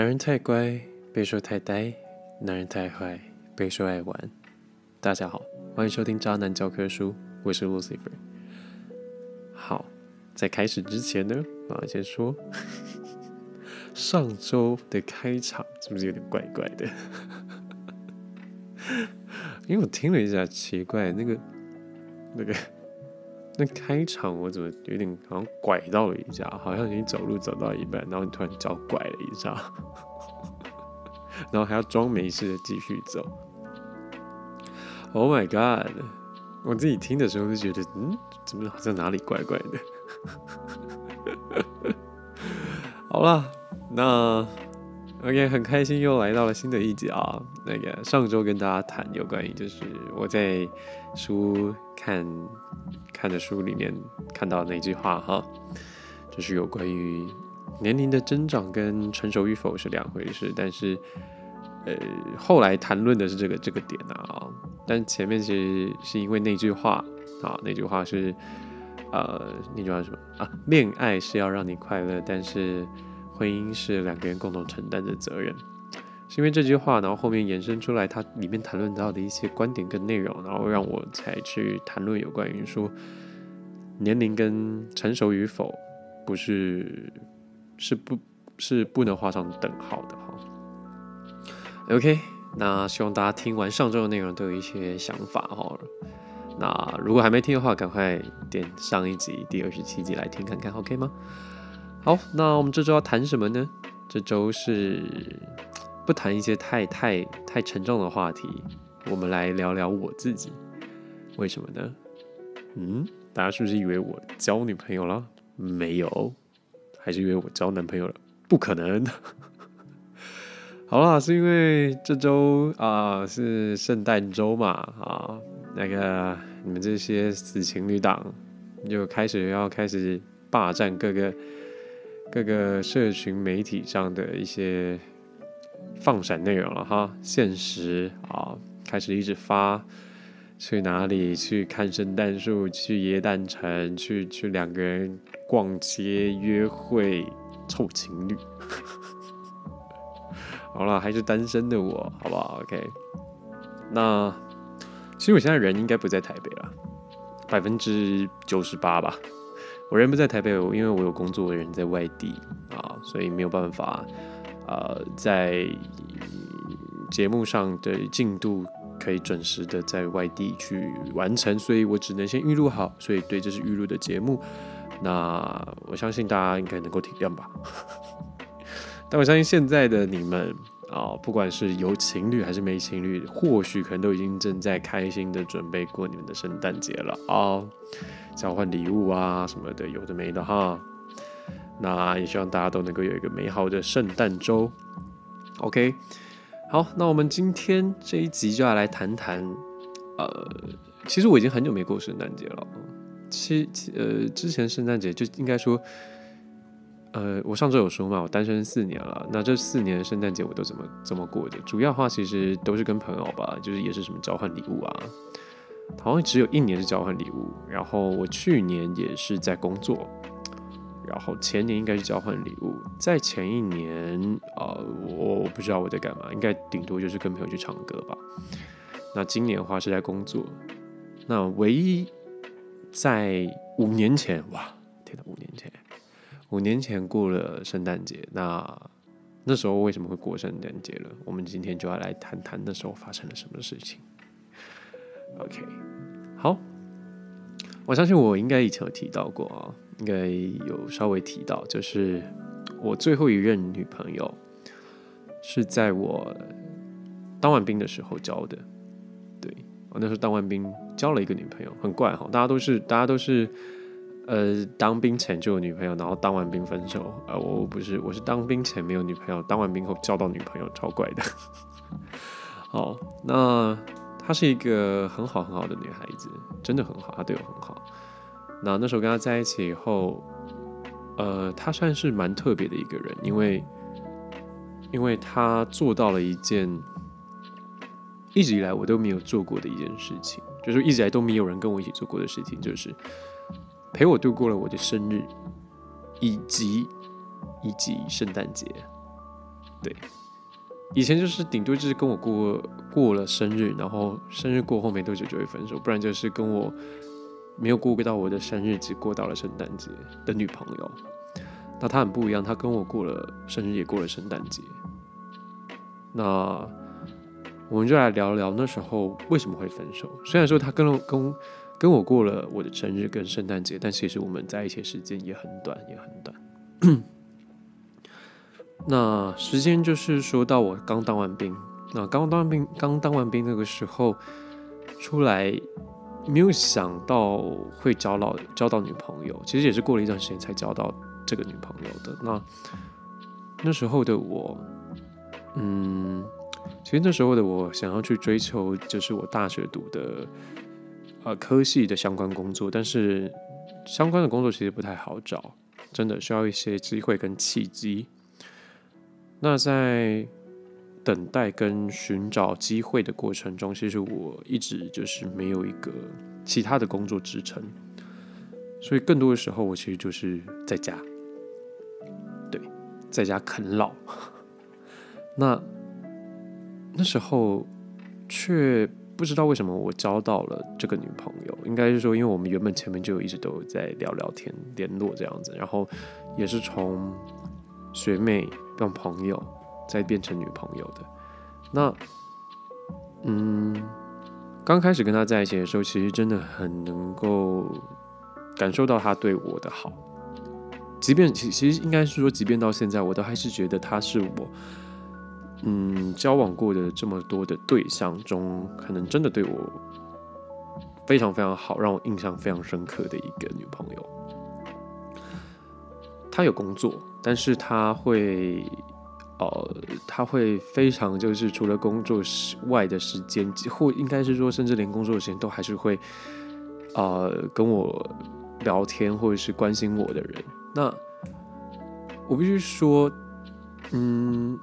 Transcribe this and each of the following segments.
男人太乖，被说太呆；男人太坏，被说爱玩。大家好，欢迎收听《渣男教科书》，我是 Lucifer。好，在开始之前呢，我要先说，上周的开场是不是有点怪怪的？因为我听了一下，奇怪，那个、那个、那开场我怎么有点好像拐到了一下，好像你走路走到一半，然后你突然脚拐了一下，然后还要装没事的继续走。Oh my god！我自己听的时候就觉得，嗯，怎么好像哪里怪怪的？好了，那。OK，很开心又来到了新的一集啊。那个上周跟大家谈有关于就是我在书看看的书里面看到那句话哈，就是有关于年龄的增长跟成熟与否是两回事。但是呃后来谈论的是这个这个点啊，但前面其实是因为那句话啊，那句话是呃那句话什么啊？恋爱是要让你快乐，但是。婚姻是两个人共同承担的责任，是因为这句话，然后后面延伸出来，它里面谈论到的一些观点跟内容，然后让我才去谈论有关于说年龄跟成熟与否，不是是不，是不能画上等号的哈。OK，那希望大家听完上周的内容都有一些想法哈。那如果还没听的话，赶快点上一集第二十七集来听看看，OK 吗？好，那我们这周要谈什么呢？这周是 不谈一些太太太沉重的话题，我们来聊聊我自己。为什么呢？嗯，大家是不是以为我交女朋友了？没有，还是以为我交男朋友了？不可能。好啦，是因为这周啊是圣诞周嘛啊，那个你们这些死情侣档就开始要开始霸占各个。各个社群媒体上的一些放闪内容了哈，现实啊，开始一直发去哪里去看圣诞树，去耶诞城，去去两个人逛街约会，臭情侣。好了，还是单身的我，好不好？OK。那其实我现在人应该不在台北了，百分之九十八吧。我人不在台北，因为我有工作的人在外地啊，所以没有办法，呃，在节目上的进度可以准时的在外地去完成，所以我只能先预录好。所以对，这是预录的节目。那我相信大家应该能够体谅吧。但我相信现在的你们啊，不管是有情侣还是没情侣，或许可能都已经正在开心的准备过你们的圣诞节了啊。交换礼物啊什么的，有的没的哈。那也希望大家都能够有一个美好的圣诞周。OK，好，那我们今天这一集就要来谈谈，呃，其实我已经很久没过圣诞节了。其呃，之前圣诞节就应该说，呃，我上周有说嘛，我单身四年了。那这四年圣诞节我都怎么怎么过的？主要的话其实都是跟朋友吧，就是也是什么交换礼物啊。好像只有一年是交换礼物，然后我去年也是在工作，然后前年应该是交换礼物，在前一年啊，我不知道我在干嘛，应该顶多就是跟朋友去唱歌吧。那今年的话是在工作，那唯一在五年前，哇，天哪，五年前，五年前过了圣诞节，那那时候为什么会过圣诞节了？我们今天就要来谈谈那时候发生了什么事情。OK，好，我相信我应该以前有提到过啊，应该有稍微提到，就是我最后一任女朋友是在我当完兵的时候交的。对我那时候当完兵交了一个女朋友，很怪哈，大家都是大家都是呃当兵前就有女朋友，然后当完兵分手，呃我不是，我是当兵前没有女朋友，当完兵后交到女朋友，超怪的。好，那。她是一个很好很好的女孩子，真的很好，她对我很好。那那时候跟她在一起以后，呃，她算是蛮特别的一个人，因为，因为她做到了一件一直以来我都没有做过的一件事情，就是一直以来都没有人跟我一起做过的事情，就是陪我度过了我的生日，以及以及圣诞节。对，以前就是顶多就是跟我过过了生日，然后生日过后没多久就会分手，不然就是跟我没有过到我的生日，只过到了圣诞节的女朋友。那她很不一样，她跟我过了生日，也过了圣诞节。那我们就来聊聊那时候为什么会分手。虽然说她跟了跟跟我过了我的生日跟圣诞节，但其实我们在一起时间也很短，也很短。那时间就是说到我刚当完兵，那刚当完兵，刚当完兵那个时候出来，没有想到会交到交到女朋友，其实也是过了一段时间才交到这个女朋友的。那那时候的我，嗯，其实那时候的我想要去追求，就是我大学读的呃科系的相关工作，但是相关的工作其实不太好找，真的需要一些机会跟契机。那在等待跟寻找机会的过程中，其实我一直就是没有一个其他的工作支撑，所以更多的时候我其实就是在家，对，在家啃老。那那时候却不知道为什么我交到了这个女朋友，应该是说，因为我们原本前面就一直都有在聊聊天、联络这样子，然后也是从学妹。让朋友再变成女朋友的，那，嗯，刚开始跟他在一起的时候，其实真的很能够感受到他对我的好，即便其其实应该是说，即便到现在，我都还是觉得他是我，嗯，交往过的这么多的对象中，可能真的对我非常非常好，让我印象非常深刻的一个女朋友。她有工作，但是她会，呃，她会非常就是除了工作时外的时间，或应该是说，甚至连工作的时间都还是会，呃，跟我聊天或者是关心我的人。那我必须说，嗯，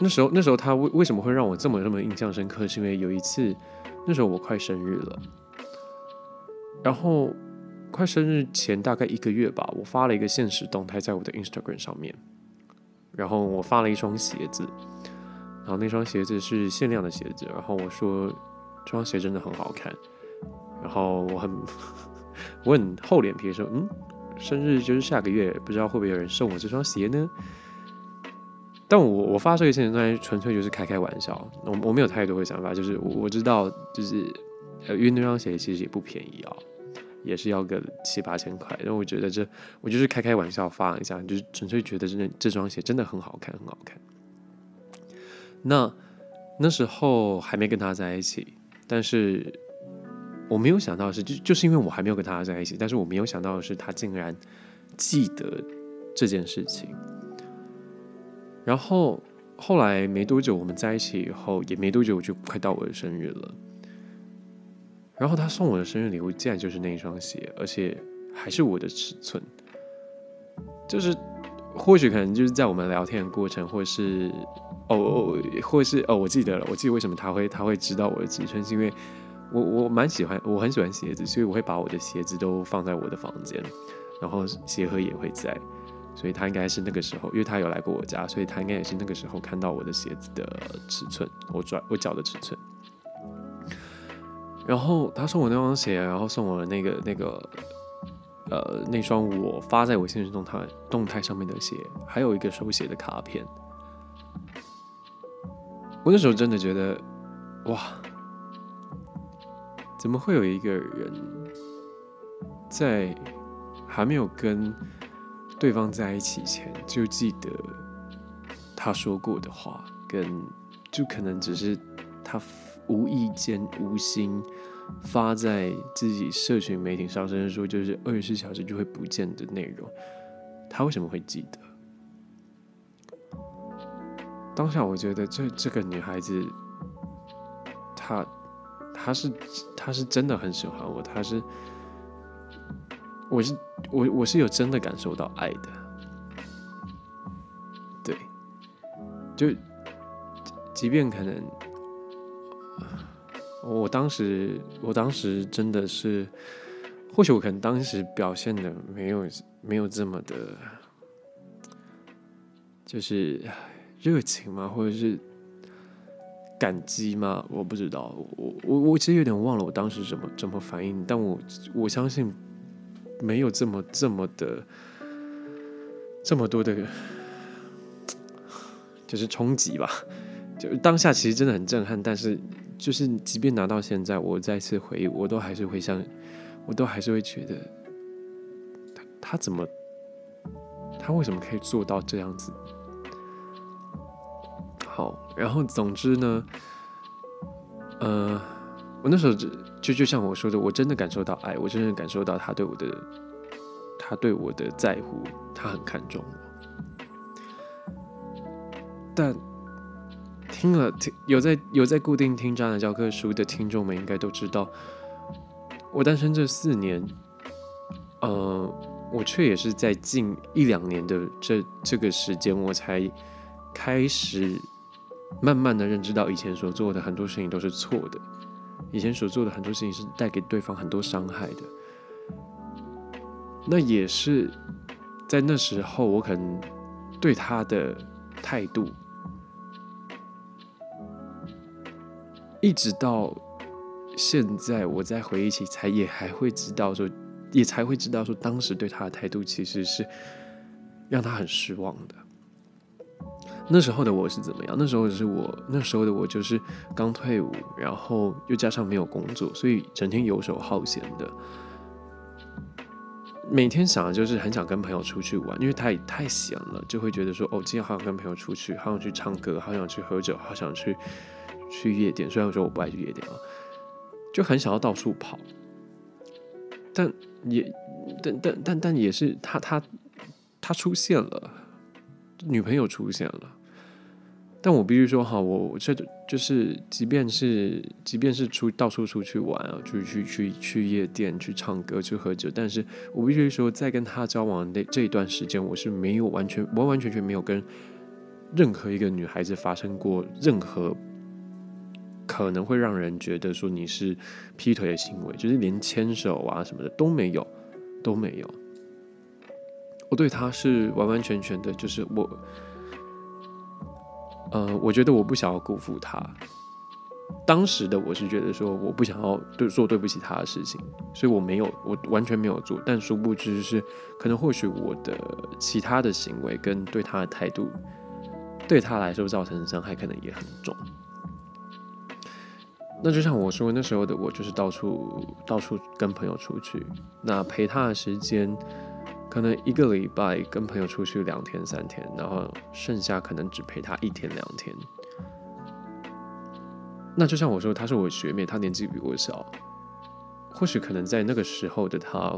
那时候那时候他为为什么会让我这么这么印象深刻？是因为有一次，那时候我快生日了，然后。快生日前大概一个月吧，我发了一个现实动态在我的 Instagram 上面，然后我发了一双鞋子，然后那双鞋子是限量的鞋子，然后我说这双鞋真的很好看，然后我很 我很厚脸皮说，嗯，生日就是下个月，不知道会不会有人送我这双鞋呢？但我我发这个现实动态纯粹就是开开玩笑，我我没有太多的想法，就是我我知道就是呃，因为那双鞋其实也不便宜啊。也是要个七八千块，然后我觉得这我就是开开玩笑发一下，就是纯粹觉得这这双鞋真的很好看，很好看。那那时候还没跟他在一起，但是我没有想到的是，就就是因为我还没有跟他在一起，但是我没有想到的是，他竟然记得这件事情。然后后来没多久，我们在一起以后，也没多久，我就快到我的生日了。然后他送我的生日礼物竟然就是那一双鞋，而且还是我的尺寸。就是或许可能就是在我们聊天的过程，或是哦哦，或是哦，我记得了，我记得为什么他会他会知道我的尺寸，是因为我我蛮喜欢，我很喜欢鞋子，所以我会把我的鞋子都放在我的房间，然后鞋盒也会在，所以他应该是那个时候，因为他有来过我家，所以他应该也是那个时候看到我的鞋子的尺寸，我转我脚的尺寸。然后他送我那双鞋，然后送我那个那个，呃，那双我发在我现实动态动态上面的鞋，还有一个手写的卡片。我那时候真的觉得，哇，怎么会有一个人在还没有跟对方在一起前就记得他说过的话，跟就可能只是他。无意间、无心发在自己社群媒体上，甚至说就是二十四小时就会不见的内容，他为什么会记得？当下我觉得这这个女孩子，她她是她是真的很喜欢我，她是我是我我是有真的感受到爱的，对，就即便可能。我当时，我当时真的是，或许我可能当时表现的没有没有这么的，就是热情嘛？或者是感激吗？我不知道，我我我其实有点忘了我当时怎么怎么反应，但我我相信没有这么这么的这么多的，就是冲击吧。就当下其实真的很震撼，但是就是即便拿到现在，我再次回忆，我都还是会像，我都还是会觉得他他怎么，他为什么可以做到这样子？好，然后总之呢，呃，我那时候就就就像我说的，我真的感受到爱，我真的感受到他对我的，他对我的在乎，他很看重我，但。听了听有在有在固定听渣男教科书的听众们应该都知道，我单身这四年，呃，我却也是在近一两年的这这个时间，我才开始慢慢的认知到以前所做的很多事情都是错的，以前所做的很多事情是带给对方很多伤害的。那也是在那时候，我可能对他的态度。一直到现在，我在回忆起，才也还会知道说，也才会知道说，当时对他的态度其实是让他很失望的。那时候的我是怎么样？那时候是我那时候的我就是刚退伍，然后又加上没有工作，所以整天游手好闲的，每天想的就是很想跟朋友出去玩，因为太太闲了，就会觉得说，哦，今天好想跟朋友出去，好想去唱歌，好想去喝酒，好想去。去夜店，虽然说我不爱去夜店啊，就很想要到处跑，但也，但但但但也是他他他出现了，女朋友出现了，但我必须说哈，我这就是，即便是即便是出到处出去玩啊，去去去去夜店去唱歌去喝酒，但是我必须说，在跟他交往的这一段时间，我是没有完全完完全全没有跟任何一个女孩子发生过任何。可能会让人觉得说你是劈腿的行为，就是连牵手啊什么的都没有，都没有。我对他是完完全全的，就是我，呃，我觉得我不想要辜负他。当时的我是觉得说我不想要对做对不起他的事情，所以我没有，我完全没有做。但殊不知是，可能或许我的其他的行为跟对他的态度，对他来说造成的伤害可能也很重。那就像我说，那时候的我就是到处到处跟朋友出去，那陪他的时间可能一个礼拜跟朋友出去两天三天，然后剩下可能只陪他一天两天。那就像我说，她是我学妹，她年纪比我小，或许可能在那个时候的她，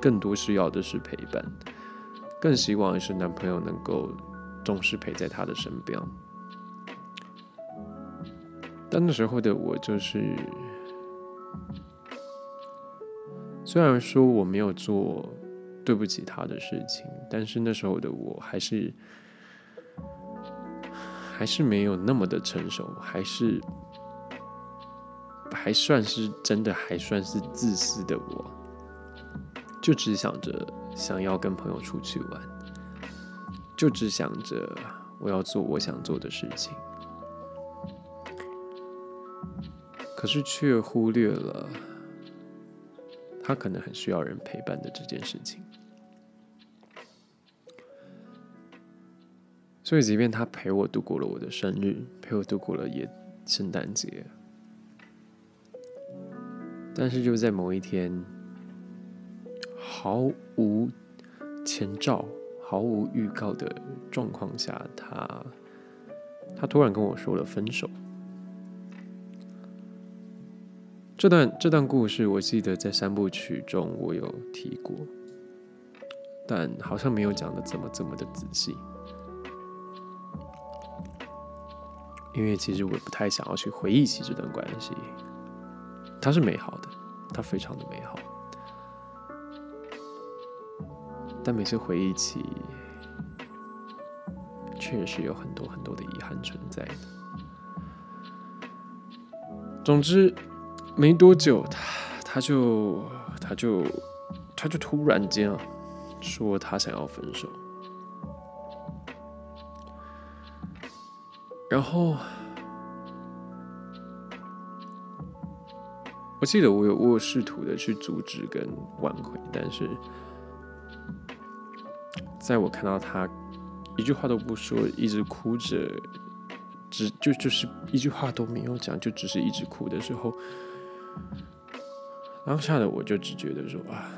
更多需要的是陪伴，更希望是男朋友能够总是陪在她的身边。但那时候的我就是，虽然说我没有做对不起他的事情，但是那时候的我还是还是没有那么的成熟，还是还算是真的还算是自私的我，就只想着想要跟朋友出去玩，就只想着我要做我想做的事情。可是却忽略了他可能很需要人陪伴的这件事情，所以即便他陪我度过了我的生日，陪我度过了也圣诞节，但是就在某一天，毫无前兆、毫无预告的状况下，他他突然跟我说了分手。这段这段故事，我记得在三部曲中我有提过，但好像没有讲的这么这么的仔细，因为其实我不太想要去回忆起这段关系，它是美好的，它非常的美好，但每次回忆起，确实有很多很多的遗憾存在的。总之。没多久，他他就他就他就突然间啊，说他想要分手。然后我记得我有我有试图的去阻止跟挽回，但是在我看到他一句话都不说，一直哭着，只就就是一句话都没有讲，就只是一直哭的时候，当下的我就只觉得说啊，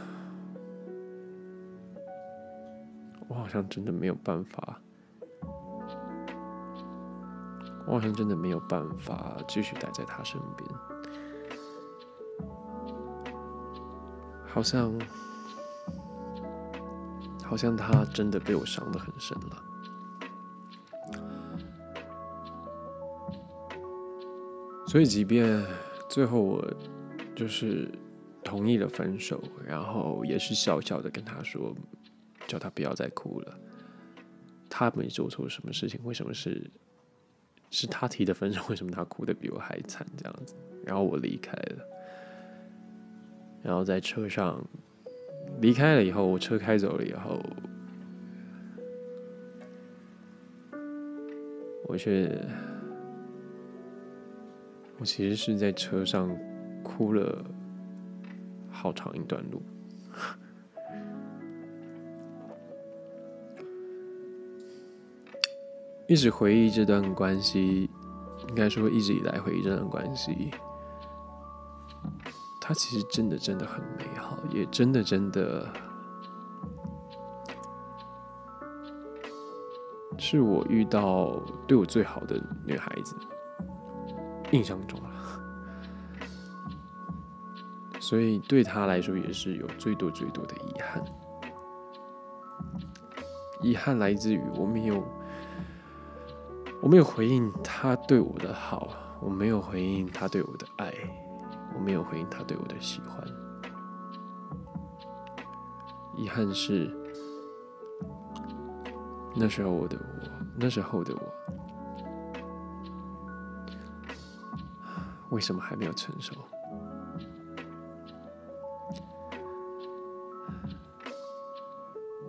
我好像真的没有办法。我好像真的没有办法继续待在他身边，好像，好像他真的被我伤的很深了。所以，即便最后我就是同意了分手，然后也是笑笑的跟他说，叫他不要再哭了。他没做错什么事情，为什么是？是他提的分手，为什么他哭的比我还惨？这样子，然后我离开了，然后在车上离开了以后，我车开走了以后，我却，我其实是在车上哭了好长一段路。一直回忆这段关系，应该说一直以来回忆这段关系，它其实真的真的很美好，也真的真的是我遇到对我最好的女孩子，印象中啊，所以对她来说也是有最多最多的遗憾，遗憾来自于我没有。我没有回应他对我的好，我没有回应他对我的爱，我没有回应他对我的喜欢。遗憾是，那时候我的我，那时候的我，为什么还没有成熟？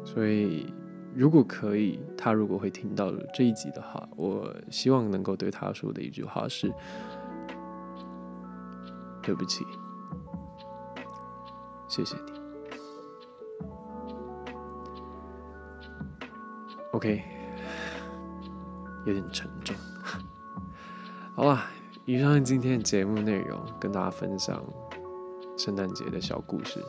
所以。如果可以，他如果会听到这一集的话，我希望能够对他说的一句话是：对不起，谢谢你。OK，有点沉重。好了，以上今天的节目内容，跟大家分享圣诞节的小故事。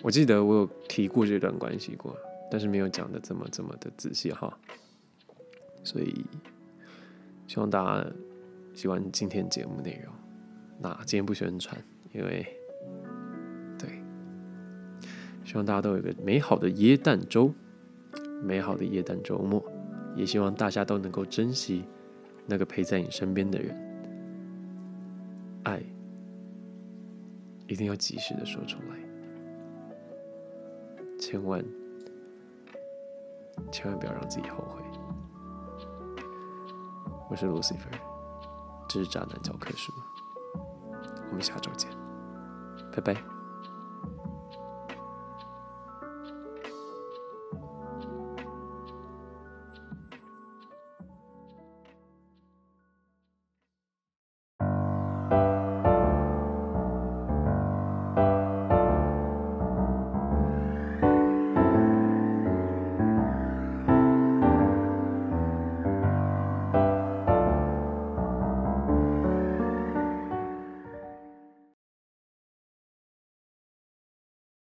我记得我有提过这段关系过，但是没有讲的这么这么的仔细哈，所以希望大家喜欢今天节目内容。那今天不宣传，因为对，希望大家都有一个美好的耶诞周，美好的耶诞周末，也希望大家都能够珍惜那个陪在你身边的人，爱一定要及时的说出来。千万，千万不要让自己后悔。我是 Lucifer，这是渣男教科书。我们下周见，拜拜。